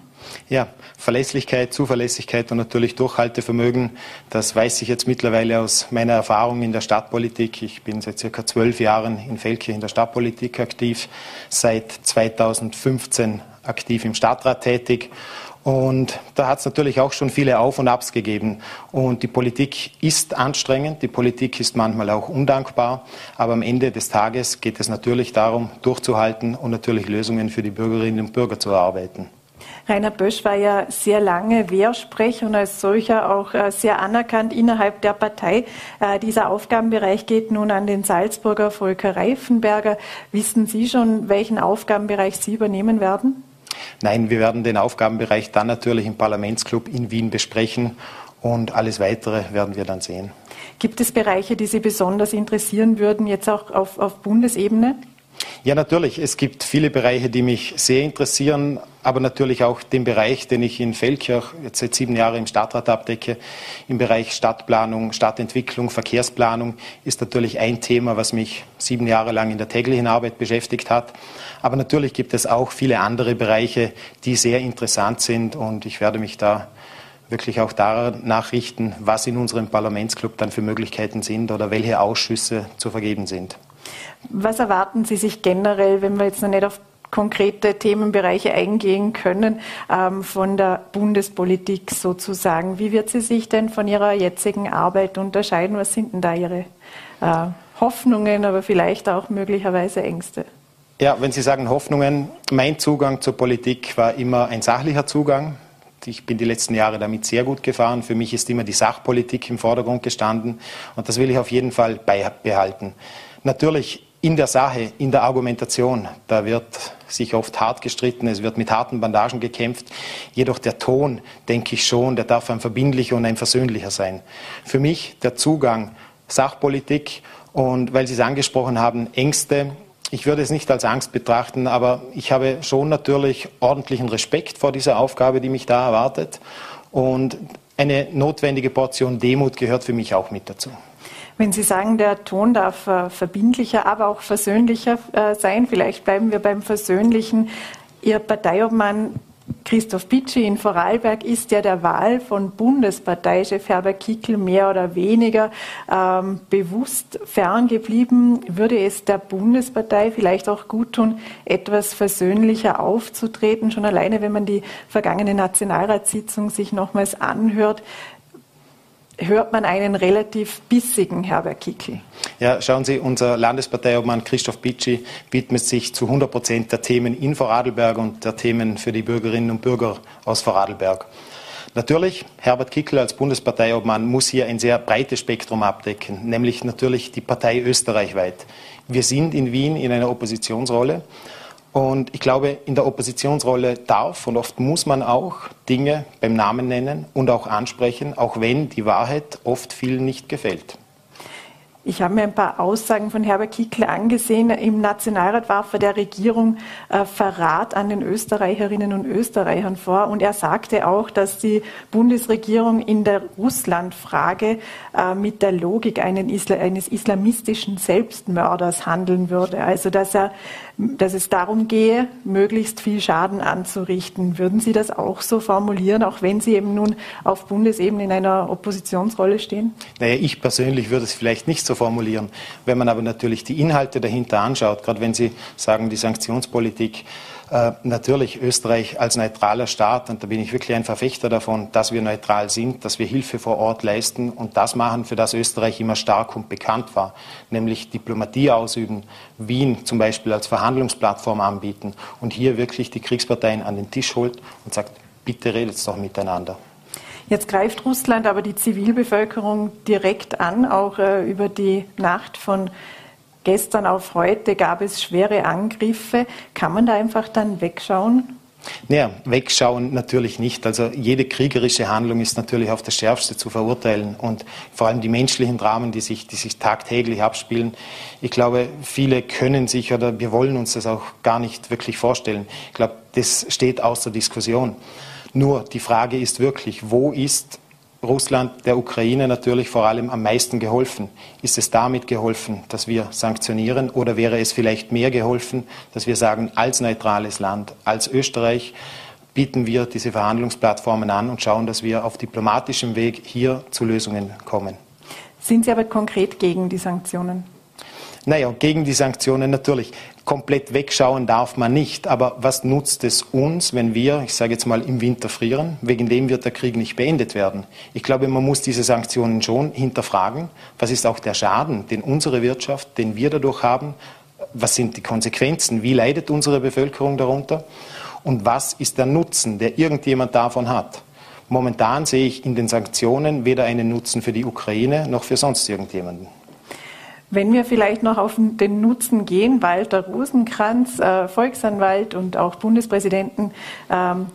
Ja, Verlässlichkeit, Zuverlässigkeit und natürlich Durchhaltevermögen, das weiß ich jetzt mittlerweile aus meiner Erfahrung in der Stadtpolitik. Ich bin seit circa zwölf Jahren in Felkirch in der Stadtpolitik aktiv, seit 2015 aktiv im Stadtrat tätig. Und da hat es natürlich auch schon viele Auf und Abs gegeben. Und die Politik ist anstrengend, die Politik ist manchmal auch undankbar. Aber am Ende des Tages geht es natürlich darum, durchzuhalten und natürlich Lösungen für die Bürgerinnen und Bürger zu erarbeiten. Rainer Bösch war ja sehr lange Wehrsprecher und als solcher auch äh, sehr anerkannt innerhalb der Partei. Äh, dieser Aufgabenbereich geht nun an den Salzburger Volker Reifenberger. Wissen Sie schon, welchen Aufgabenbereich Sie übernehmen werden? Nein, wir werden den Aufgabenbereich dann natürlich im Parlamentsclub in Wien besprechen und alles Weitere werden wir dann sehen. Gibt es Bereiche, die Sie besonders interessieren würden, jetzt auch auf, auf Bundesebene? Ja, natürlich. Es gibt viele Bereiche, die mich sehr interessieren, aber natürlich auch den Bereich, den ich in Feldkirch jetzt seit sieben Jahren im Stadtrat abdecke. Im Bereich Stadtplanung, Stadtentwicklung, Verkehrsplanung ist natürlich ein Thema, was mich sieben Jahre lang in der täglichen Arbeit beschäftigt hat. Aber natürlich gibt es auch viele andere Bereiche, die sehr interessant sind und ich werde mich da wirklich auch danach richten, was in unserem Parlamentsclub dann für Möglichkeiten sind oder welche Ausschüsse zu vergeben sind. Was erwarten Sie sich generell, wenn wir jetzt noch nicht auf konkrete Themenbereiche eingehen können, ähm, von der Bundespolitik sozusagen? Wie wird sie sich denn von Ihrer jetzigen Arbeit unterscheiden? Was sind denn da Ihre äh, Hoffnungen, aber vielleicht auch möglicherweise Ängste? Ja, wenn Sie sagen Hoffnungen, mein Zugang zur Politik war immer ein sachlicher Zugang. Ich bin die letzten Jahre damit sehr gut gefahren. Für mich ist immer die Sachpolitik im Vordergrund gestanden und das will ich auf jeden Fall beibehalten. Natürlich in der Sache, in der Argumentation, da wird sich oft hart gestritten, es wird mit harten Bandagen gekämpft. Jedoch der Ton, denke ich schon, der darf ein verbindlicher und ein versöhnlicher sein. Für mich der Zugang Sachpolitik und weil Sie es angesprochen haben, Ängste. Ich würde es nicht als Angst betrachten, aber ich habe schon natürlich ordentlichen Respekt vor dieser Aufgabe, die mich da erwartet. Und eine notwendige Portion Demut gehört für mich auch mit dazu. Wenn Sie sagen, der Ton darf äh, verbindlicher, aber auch versöhnlicher äh, sein, vielleicht bleiben wir beim Versöhnlichen. Ihr Parteiobmann Christoph Pitschi in Vorarlberg ist ja der Wahl von Bundesparteichef Herbert Kickl mehr oder weniger ähm, bewusst ferngeblieben. Würde es der Bundespartei vielleicht auch gut tun, etwas versöhnlicher aufzutreten? Schon alleine, wenn man die vergangene Nationalratssitzung sich nochmals anhört, hört man einen relativ bissigen Herbert Kickl. Ja, schauen Sie, unser Landesparteiobmann Christoph Bitschi widmet sich zu 100 Prozent der Themen in Vorarlberg und der Themen für die Bürgerinnen und Bürger aus Vorarlberg. Natürlich, Herbert Kickl als Bundesparteiobmann muss hier ein sehr breites Spektrum abdecken, nämlich natürlich die Partei österreichweit. Wir sind in Wien in einer Oppositionsrolle und ich glaube, in der Oppositionsrolle darf und oft muss man auch Dinge beim Namen nennen und auch ansprechen, auch wenn die Wahrheit oft vielen nicht gefällt. Ich habe mir ein paar Aussagen von Herbert Kickl angesehen. Im Nationalrat warf er der Regierung äh, Verrat an den Österreicherinnen und Österreichern vor. Und er sagte auch, dass die Bundesregierung in der Russlandfrage äh, mit der Logik eines islamistischen Selbstmörders handeln würde. Also, dass, er, dass es darum gehe, möglichst viel Schaden anzurichten. Würden Sie das auch so formulieren, auch wenn Sie eben nun auf Bundesebene in einer Oppositionsrolle stehen? Naja, ich persönlich würde es vielleicht nicht so formulieren. Wenn man aber natürlich die Inhalte dahinter anschaut, gerade wenn Sie sagen, die Sanktionspolitik, natürlich Österreich als neutraler Staat, und da bin ich wirklich ein Verfechter davon, dass wir neutral sind, dass wir Hilfe vor Ort leisten und das machen, für das Österreich immer stark und bekannt war, nämlich Diplomatie ausüben, Wien zum Beispiel als Verhandlungsplattform anbieten und hier wirklich die Kriegsparteien an den Tisch holt und sagt, bitte redet doch miteinander. Jetzt greift Russland aber die Zivilbevölkerung direkt an. Auch äh, über die Nacht von gestern auf heute gab es schwere Angriffe. Kann man da einfach dann wegschauen? Naja, wegschauen natürlich nicht. Also jede kriegerische Handlung ist natürlich auf das Schärfste zu verurteilen und vor allem die menschlichen Dramen, die sich, die sich tagtäglich abspielen. Ich glaube, viele können sich oder wir wollen uns das auch gar nicht wirklich vorstellen. Ich glaube, das steht außer Diskussion. Nur die Frage ist wirklich, wo ist Russland der Ukraine natürlich vor allem am meisten geholfen? Ist es damit geholfen, dass wir sanktionieren oder wäre es vielleicht mehr geholfen, dass wir sagen, als neutrales Land, als Österreich bieten wir diese Verhandlungsplattformen an und schauen, dass wir auf diplomatischem Weg hier zu Lösungen kommen? Sind Sie aber konkret gegen die Sanktionen? Naja, gegen die Sanktionen natürlich. Komplett wegschauen darf man nicht. Aber was nutzt es uns, wenn wir, ich sage jetzt mal, im Winter frieren? Wegen dem wird der Krieg nicht beendet werden. Ich glaube, man muss diese Sanktionen schon hinterfragen. Was ist auch der Schaden, den unsere Wirtschaft, den wir dadurch haben? Was sind die Konsequenzen? Wie leidet unsere Bevölkerung darunter? Und was ist der Nutzen, der irgendjemand davon hat? Momentan sehe ich in den Sanktionen weder einen Nutzen für die Ukraine noch für sonst irgendjemanden. Wenn wir vielleicht noch auf den Nutzen gehen, Walter Rosenkranz, äh, Volksanwalt und auch Bundespräsidenten, ähm,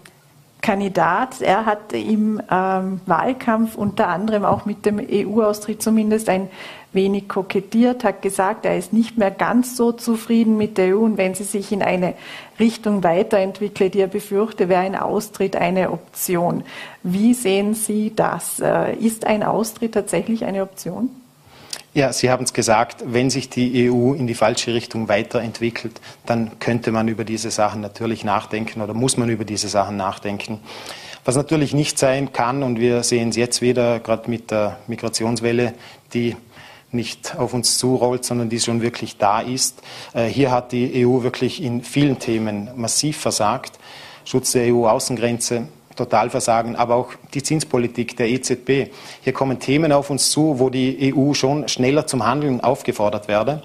Kandidat. Er hat im ähm, Wahlkampf unter anderem auch mit dem EU-Austritt zumindest ein wenig kokettiert, hat gesagt, er ist nicht mehr ganz so zufrieden mit der EU und wenn sie sich in eine Richtung weiterentwickle, die er befürchte, wäre ein Austritt eine Option. Wie sehen Sie das? Äh, ist ein Austritt tatsächlich eine Option? Ja, Sie haben es gesagt, wenn sich die EU in die falsche Richtung weiterentwickelt, dann könnte man über diese Sachen natürlich nachdenken oder muss man über diese Sachen nachdenken. Was natürlich nicht sein kann, und wir sehen es jetzt wieder, gerade mit der Migrationswelle, die nicht auf uns zurollt, sondern die schon wirklich da ist. Äh, hier hat die EU wirklich in vielen Themen massiv versagt. Schutz der EU-Außengrenze, Totalversagen, aber auch die Zinspolitik der EZB. Hier kommen Themen auf uns zu, wo die EU schon schneller zum Handeln aufgefordert werde.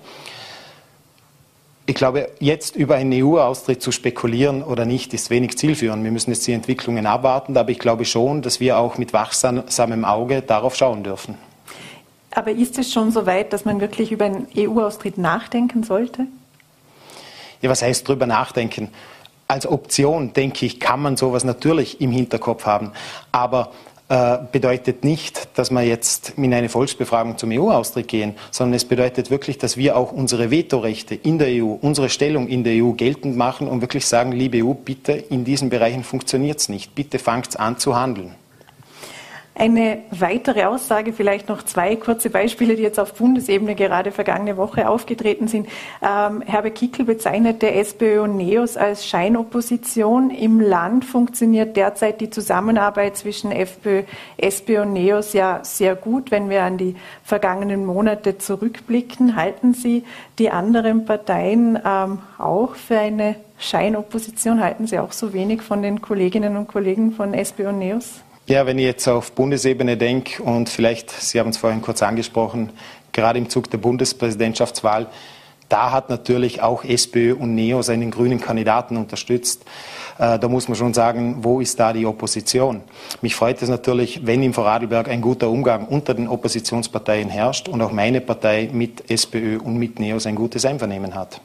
Ich glaube, jetzt über einen EU-Austritt zu spekulieren oder nicht, ist wenig zielführend. Wir müssen jetzt die Entwicklungen abwarten, aber ich glaube schon, dass wir auch mit wachsamem Auge darauf schauen dürfen. Aber ist es schon so weit, dass man wirklich über einen EU-Austritt nachdenken sollte? Ja, was heißt drüber nachdenken? Als Option, denke ich, kann man sowas natürlich im Hinterkopf haben. Aber äh, bedeutet nicht, dass wir jetzt in eine Volksbefragung zum EU-Austritt gehen, sondern es bedeutet wirklich, dass wir auch unsere Vetorechte in der EU, unsere Stellung in der EU geltend machen und wirklich sagen, liebe EU, bitte, in diesen Bereichen funktioniert es nicht. Bitte fangt an zu handeln. Eine weitere Aussage, vielleicht noch zwei kurze Beispiele, die jetzt auf Bundesebene gerade vergangene Woche aufgetreten sind. Ähm, Herbert Kickel bezeichnete SPÖ und NEOS als Scheinopposition. Im Land funktioniert derzeit die Zusammenarbeit zwischen FPÖ, SPÖ und NEOS ja sehr gut, wenn wir an die vergangenen Monate zurückblicken. Halten Sie die anderen Parteien ähm, auch für eine Scheinopposition? Halten Sie auch so wenig von den Kolleginnen und Kollegen von SPÖ und NEOS? Ja, wenn ich jetzt auf Bundesebene denke und vielleicht, Sie haben es vorhin kurz angesprochen, gerade im Zug der Bundespräsidentschaftswahl, da hat natürlich auch SPÖ und NEO seinen grünen Kandidaten unterstützt. Äh, da muss man schon sagen, wo ist da die Opposition? Mich freut es natürlich, wenn im Vorarlberg ein guter Umgang unter den Oppositionsparteien herrscht und auch meine Partei mit SPÖ und mit NEOS ein gutes Einvernehmen hat.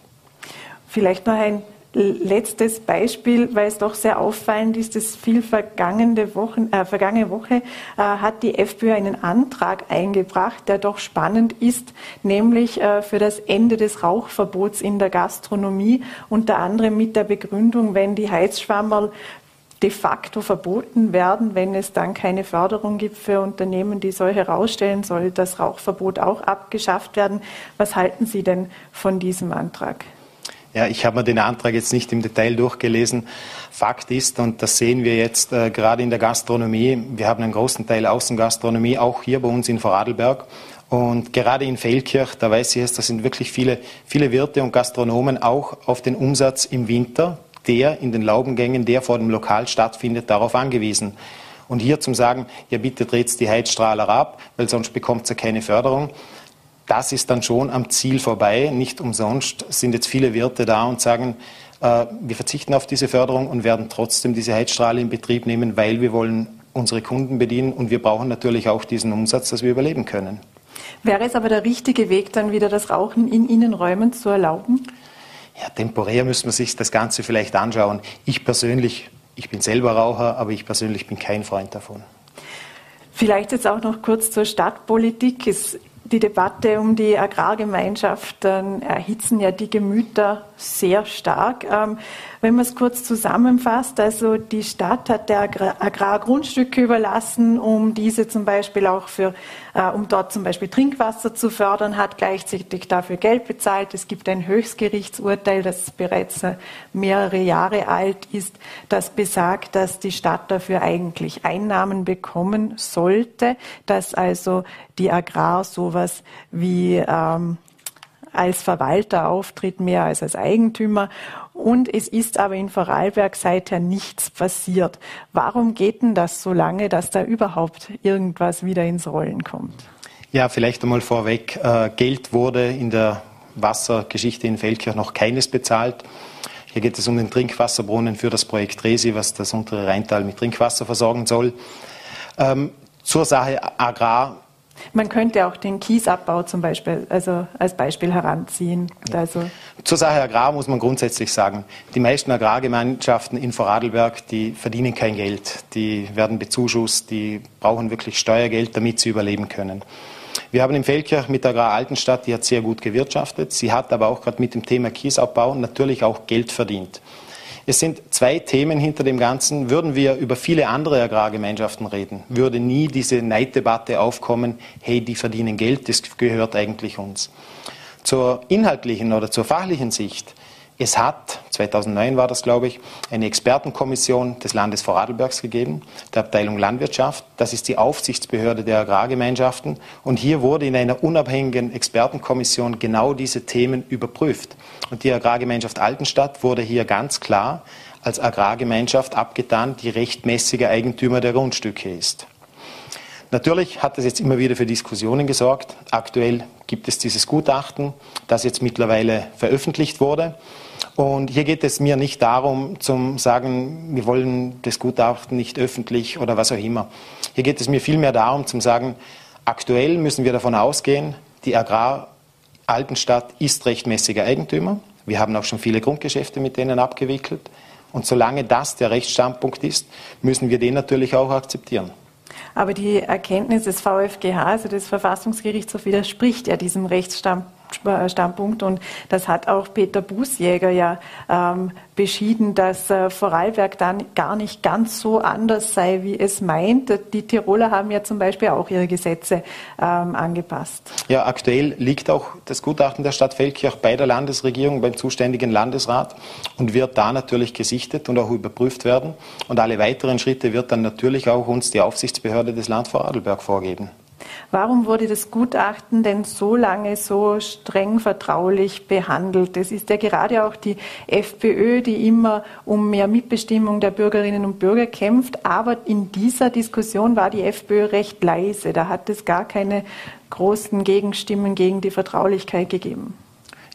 Vielleicht noch ein letztes Beispiel, weil es doch sehr auffallend ist, dass viel vergangene, Wochen, äh, vergangene Woche äh, hat die FPÖ einen Antrag eingebracht, der doch spannend ist, nämlich äh, für das Ende des Rauchverbots in der Gastronomie, unter anderem mit der Begründung, wenn die Heizschwammerl de facto verboten werden, wenn es dann keine Förderung gibt für Unternehmen, die solche herausstellen, soll das Rauchverbot auch abgeschafft werden. Was halten Sie denn von diesem Antrag? Ja, ich habe mir den Antrag jetzt nicht im Detail durchgelesen. Fakt ist, und das sehen wir jetzt äh, gerade in der Gastronomie, wir haben einen großen Teil Außengastronomie, auch hier bei uns in Vorarlberg. Und gerade in Feldkirch, da weiß ich es, da sind wirklich viele, viele Wirte und Gastronomen auch auf den Umsatz im Winter der in den Laubengängen, der vor dem Lokal stattfindet, darauf angewiesen. Und hier zum Sagen, ja bitte dreht die Heizstrahler ab, weil sonst bekommt ihr keine Förderung. Das ist dann schon am Ziel vorbei. Nicht umsonst sind jetzt viele Wirte da und sagen, äh, wir verzichten auf diese Förderung und werden trotzdem diese Heizstrahler in Betrieb nehmen, weil wir wollen unsere Kunden bedienen und wir brauchen natürlich auch diesen Umsatz, dass wir überleben können. Wäre es aber der richtige Weg, dann wieder das Rauchen in Innenräumen zu erlauben? Ja, temporär müssen wir sich das Ganze vielleicht anschauen. Ich persönlich, ich bin selber Raucher, aber ich persönlich bin kein Freund davon. Vielleicht jetzt auch noch kurz zur Stadtpolitik. Es die Debatte um die Agrargemeinschaften erhitzen ja die Gemüter sehr stark. Wenn man es kurz zusammenfasst, also die Stadt hat der Agrargrundstücke überlassen, um diese zum Beispiel auch für, äh, um dort zum Beispiel Trinkwasser zu fördern, hat gleichzeitig dafür Geld bezahlt. Es gibt ein Höchstgerichtsurteil, das bereits äh, mehrere Jahre alt ist, das besagt, dass die Stadt dafür eigentlich Einnahmen bekommen sollte, dass also die Agrar sowas wie ähm, als Verwalter auftritt, mehr als als Eigentümer. Und es ist aber in Vorarlberg seither nichts passiert. Warum geht denn das so lange, dass da überhaupt irgendwas wieder ins Rollen kommt? Ja, vielleicht einmal vorweg. Äh, Geld wurde in der Wassergeschichte in Feldkirch noch keines bezahlt. Hier geht es um den Trinkwasserbrunnen für das Projekt Resi, was das untere Rheintal mit Trinkwasser versorgen soll. Ähm, zur Sache Agrar man könnte auch den Kiesabbau zum Beispiel also als Beispiel heranziehen. Also Zur Sache Agrar muss man grundsätzlich sagen, die meisten Agrargemeinschaften in Vorarlberg, die verdienen kein Geld. Die werden bezuschusst, die brauchen wirklich Steuergeld, damit sie überleben können. Wir haben in Feldkirch mit der Agrar Altenstadt, die hat sehr gut gewirtschaftet. Sie hat aber auch gerade mit dem Thema Kiesabbau natürlich auch Geld verdient. Es sind zwei Themen hinter dem Ganzen. Würden wir über viele andere Agrargemeinschaften reden, würde nie diese Neiddebatte aufkommen, hey, die verdienen Geld, das gehört eigentlich uns. Zur inhaltlichen oder zur fachlichen Sicht es hat, 2009 war das, glaube ich, eine Expertenkommission des Landes Vorarlbergs gegeben, der Abteilung Landwirtschaft. Das ist die Aufsichtsbehörde der Agrargemeinschaften. Und hier wurde in einer unabhängigen Expertenkommission genau diese Themen überprüft. Und die Agrargemeinschaft Altenstadt wurde hier ganz klar als Agrargemeinschaft abgetan, die rechtmäßige Eigentümer der Grundstücke ist. Natürlich hat es jetzt immer wieder für Diskussionen gesorgt. Aktuell gibt es dieses Gutachten, das jetzt mittlerweile veröffentlicht wurde. Und hier geht es mir nicht darum, zu sagen, wir wollen das Gutachten nicht öffentlich oder was auch immer. Hier geht es mir vielmehr darum, zu sagen, aktuell müssen wir davon ausgehen, die Agrar Altenstadt ist rechtmäßiger Eigentümer. Wir haben auch schon viele Grundgeschäfte mit denen abgewickelt. Und solange das der Rechtsstandpunkt ist, müssen wir den natürlich auch akzeptieren. Aber die Erkenntnis des VfGH, also des Verfassungsgerichtshofs, widerspricht ja diesem Rechtsstandpunkt Standpunkt. Und das hat auch Peter Bußjäger ja ähm, beschieden, dass äh, Vorarlberg dann gar nicht ganz so anders sei, wie es meint. Die Tiroler haben ja zum Beispiel auch ihre Gesetze ähm, angepasst. Ja, aktuell liegt auch das Gutachten der Stadt Feldkirch bei der Landesregierung, beim zuständigen Landesrat und wird da natürlich gesichtet und auch überprüft werden. Und alle weiteren Schritte wird dann natürlich auch uns die Aufsichtsbehörde des Land Vorarlberg vorgeben. Warum wurde das Gutachten denn so lange so streng vertraulich behandelt? Es ist ja gerade auch die FPÖ, die immer um mehr Mitbestimmung der Bürgerinnen und Bürger kämpft. Aber in dieser Diskussion war die FPÖ recht leise. Da hat es gar keine großen Gegenstimmen gegen die Vertraulichkeit gegeben.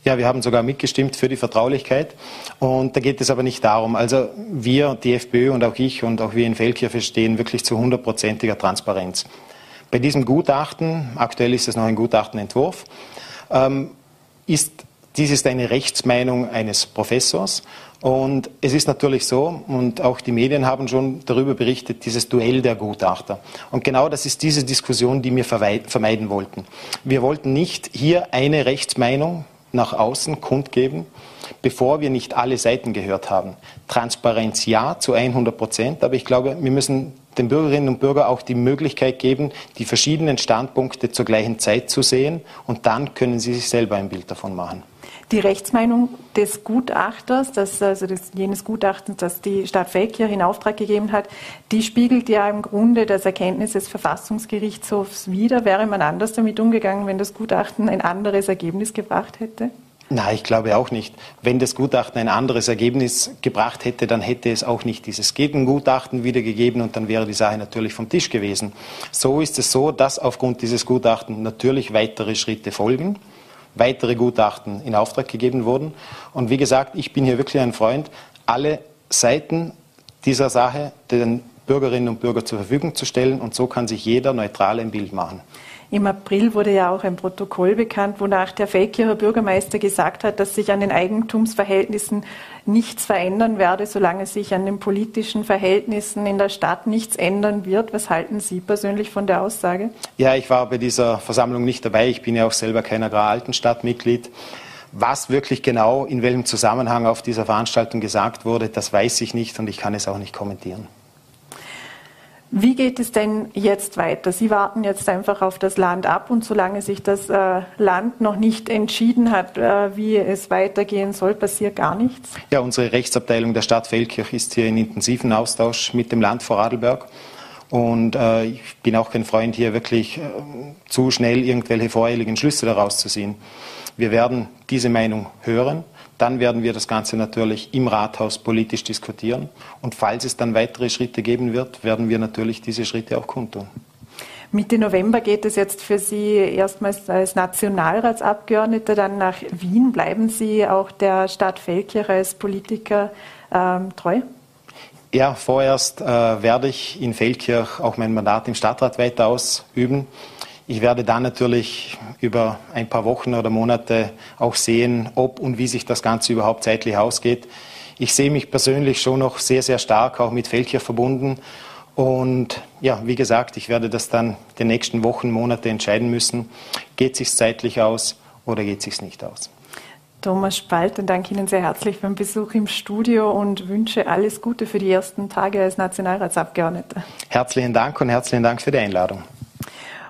Ja, wir haben sogar mitgestimmt für die Vertraulichkeit. Und da geht es aber nicht darum. Also wir, die FPÖ und auch ich und auch wir in Feldkirche stehen wirklich zu hundertprozentiger Transparenz. Bei diesem Gutachten, aktuell ist es noch ein Gutachtenentwurf, ähm, ist dies ist eine Rechtsmeinung eines Professors. Und es ist natürlich so, und auch die Medien haben schon darüber berichtet, dieses Duell der Gutachter. Und genau das ist diese Diskussion, die wir vermeiden wollten. Wir wollten nicht hier eine Rechtsmeinung nach außen kundgeben, bevor wir nicht alle Seiten gehört haben. Transparenz ja zu 100 Prozent, aber ich glaube, wir müssen den Bürgerinnen und Bürgern auch die Möglichkeit geben, die verschiedenen Standpunkte zur gleichen Zeit zu sehen und dann können sie sich selber ein Bild davon machen. Die Rechtsmeinung des Gutachters, das, also des, jenes Gutachtens, das die Stadt Feldkirch in Auftrag gegeben hat, die spiegelt ja im Grunde das Erkenntnis des Verfassungsgerichtshofs wider. Wäre man anders damit umgegangen, wenn das Gutachten ein anderes Ergebnis gebracht hätte? Nein, ich glaube auch nicht. Wenn das Gutachten ein anderes Ergebnis gebracht hätte, dann hätte es auch nicht dieses Gegengutachten wiedergegeben und dann wäre die Sache natürlich vom Tisch gewesen. So ist es so, dass aufgrund dieses Gutachtens natürlich weitere Schritte folgen, weitere Gutachten in Auftrag gegeben wurden. Und wie gesagt, ich bin hier wirklich ein Freund, alle Seiten dieser Sache den Bürgerinnen und Bürgern zur Verfügung zu stellen und so kann sich jeder neutral ein Bild machen. Im April wurde ja auch ein Protokoll bekannt, wonach der Feldkircher Bürgermeister gesagt hat, dass sich an den Eigentumsverhältnissen nichts verändern werde, solange sich an den politischen Verhältnissen in der Stadt nichts ändern wird. Was halten Sie persönlich von der Aussage? Ja, ich war bei dieser Versammlung nicht dabei. Ich bin ja auch selber kein Agraraltenstadtmitglied. Was wirklich genau in welchem Zusammenhang auf dieser Veranstaltung gesagt wurde, das weiß ich nicht und ich kann es auch nicht kommentieren. Wie geht es denn jetzt weiter? Sie warten jetzt einfach auf das Land ab und solange sich das äh, Land noch nicht entschieden hat, äh, wie es weitergehen soll, passiert gar nichts? Ja, unsere Rechtsabteilung der Stadt Feldkirch ist hier in intensiven Austausch mit dem Land Vorarlberg. Und äh, ich bin auch kein Freund, hier wirklich äh, zu schnell irgendwelche voreiligen Schlüsse daraus zu ziehen. Wir werden diese Meinung hören dann werden wir das Ganze natürlich im Rathaus politisch diskutieren. Und falls es dann weitere Schritte geben wird, werden wir natürlich diese Schritte auch kundtun. Mitte November geht es jetzt für Sie erstmals als Nationalratsabgeordneter dann nach Wien. Bleiben Sie auch der Stadt Feldkirch als Politiker ähm, treu? Ja, vorerst äh, werde ich in Feldkirch auch mein Mandat im Stadtrat weiter ausüben. Ich werde dann natürlich über ein paar Wochen oder Monate auch sehen, ob und wie sich das Ganze überhaupt zeitlich ausgeht. Ich sehe mich persönlich schon noch sehr, sehr stark auch mit Feldkirch verbunden. Und ja, wie gesagt, ich werde das dann die nächsten Wochen, Monate entscheiden müssen. Geht es sich zeitlich aus oder geht es sich nicht aus? Thomas Spalt, dann danke Ihnen sehr herzlich für den Besuch im Studio und wünsche alles Gute für die ersten Tage als Nationalratsabgeordneter. Herzlichen Dank und herzlichen Dank für die Einladung.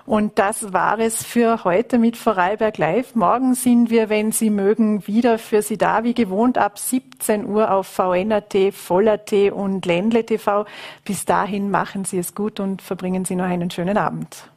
Und das war es für heute mit Vorarlberg Live. Morgen sind wir, wenn Sie mögen, wieder für Sie da, wie gewohnt, ab 17 Uhr auf VNAT, Voller.at und Ländle TV. Bis dahin machen Sie es gut und verbringen Sie noch einen schönen Abend.